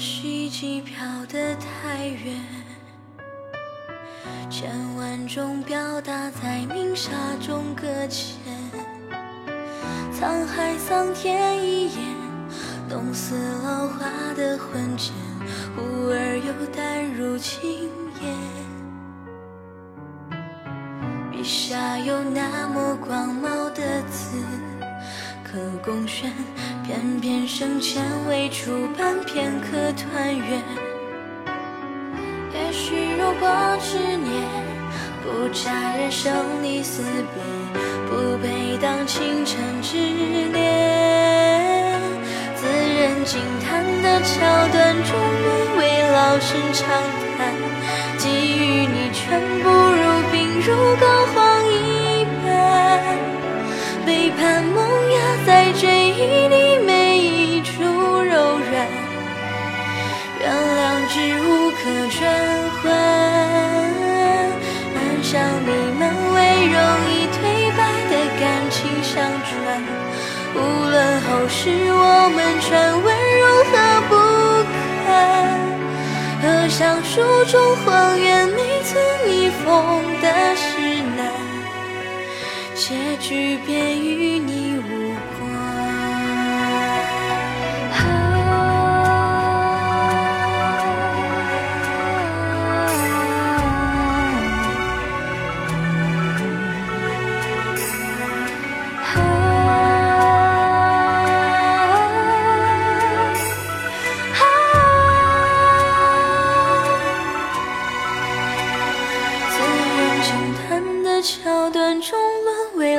许机飘得太远，千万种表达在明沙中搁浅。沧海桑田一眼，冻死老花的魂牵，忽而又淡入轻烟。笔下有那么广袤的字。可供选，偏偏生前未出版，片刻团圆。也许如果执念不加人生离死别，不配当倾城之恋。自认惊叹的桥段终，沦为老生常有时我们传闻如何不堪，合上书中荒原没曾逆风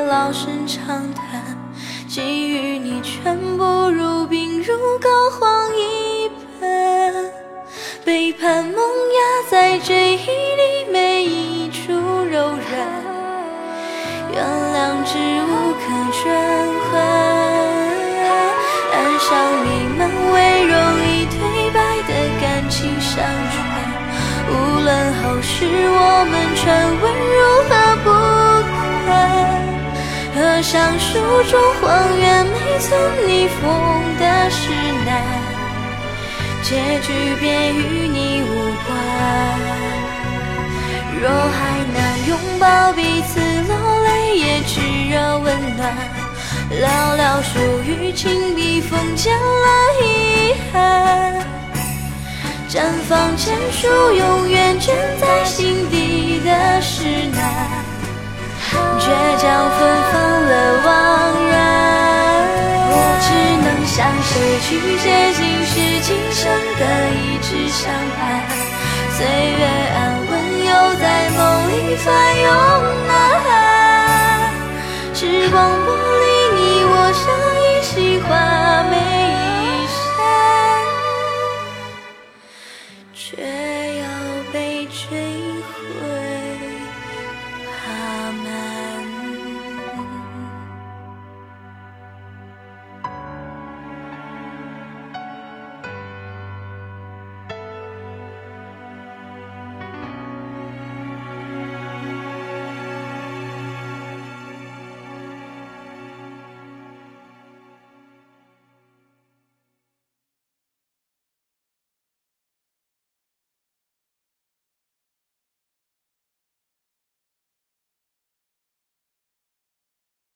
老生常谈，给予你全部如冰如膏肓一般，背叛萌芽在追忆里每一处柔软，原谅只无可转换，暗香弥漫为容易颓败的感情相传，无论后世我们传闻如何。上书中荒原没曾逆风的石难，结局便与你无关。若还能拥抱彼此，落泪也炽热温暖。寥寥数语，轻笔锋减了遗憾。绽放前书，永远卷在心底的石难。去接近？是今生的一纸相伴。岁月安稳，又在梦里翻涌。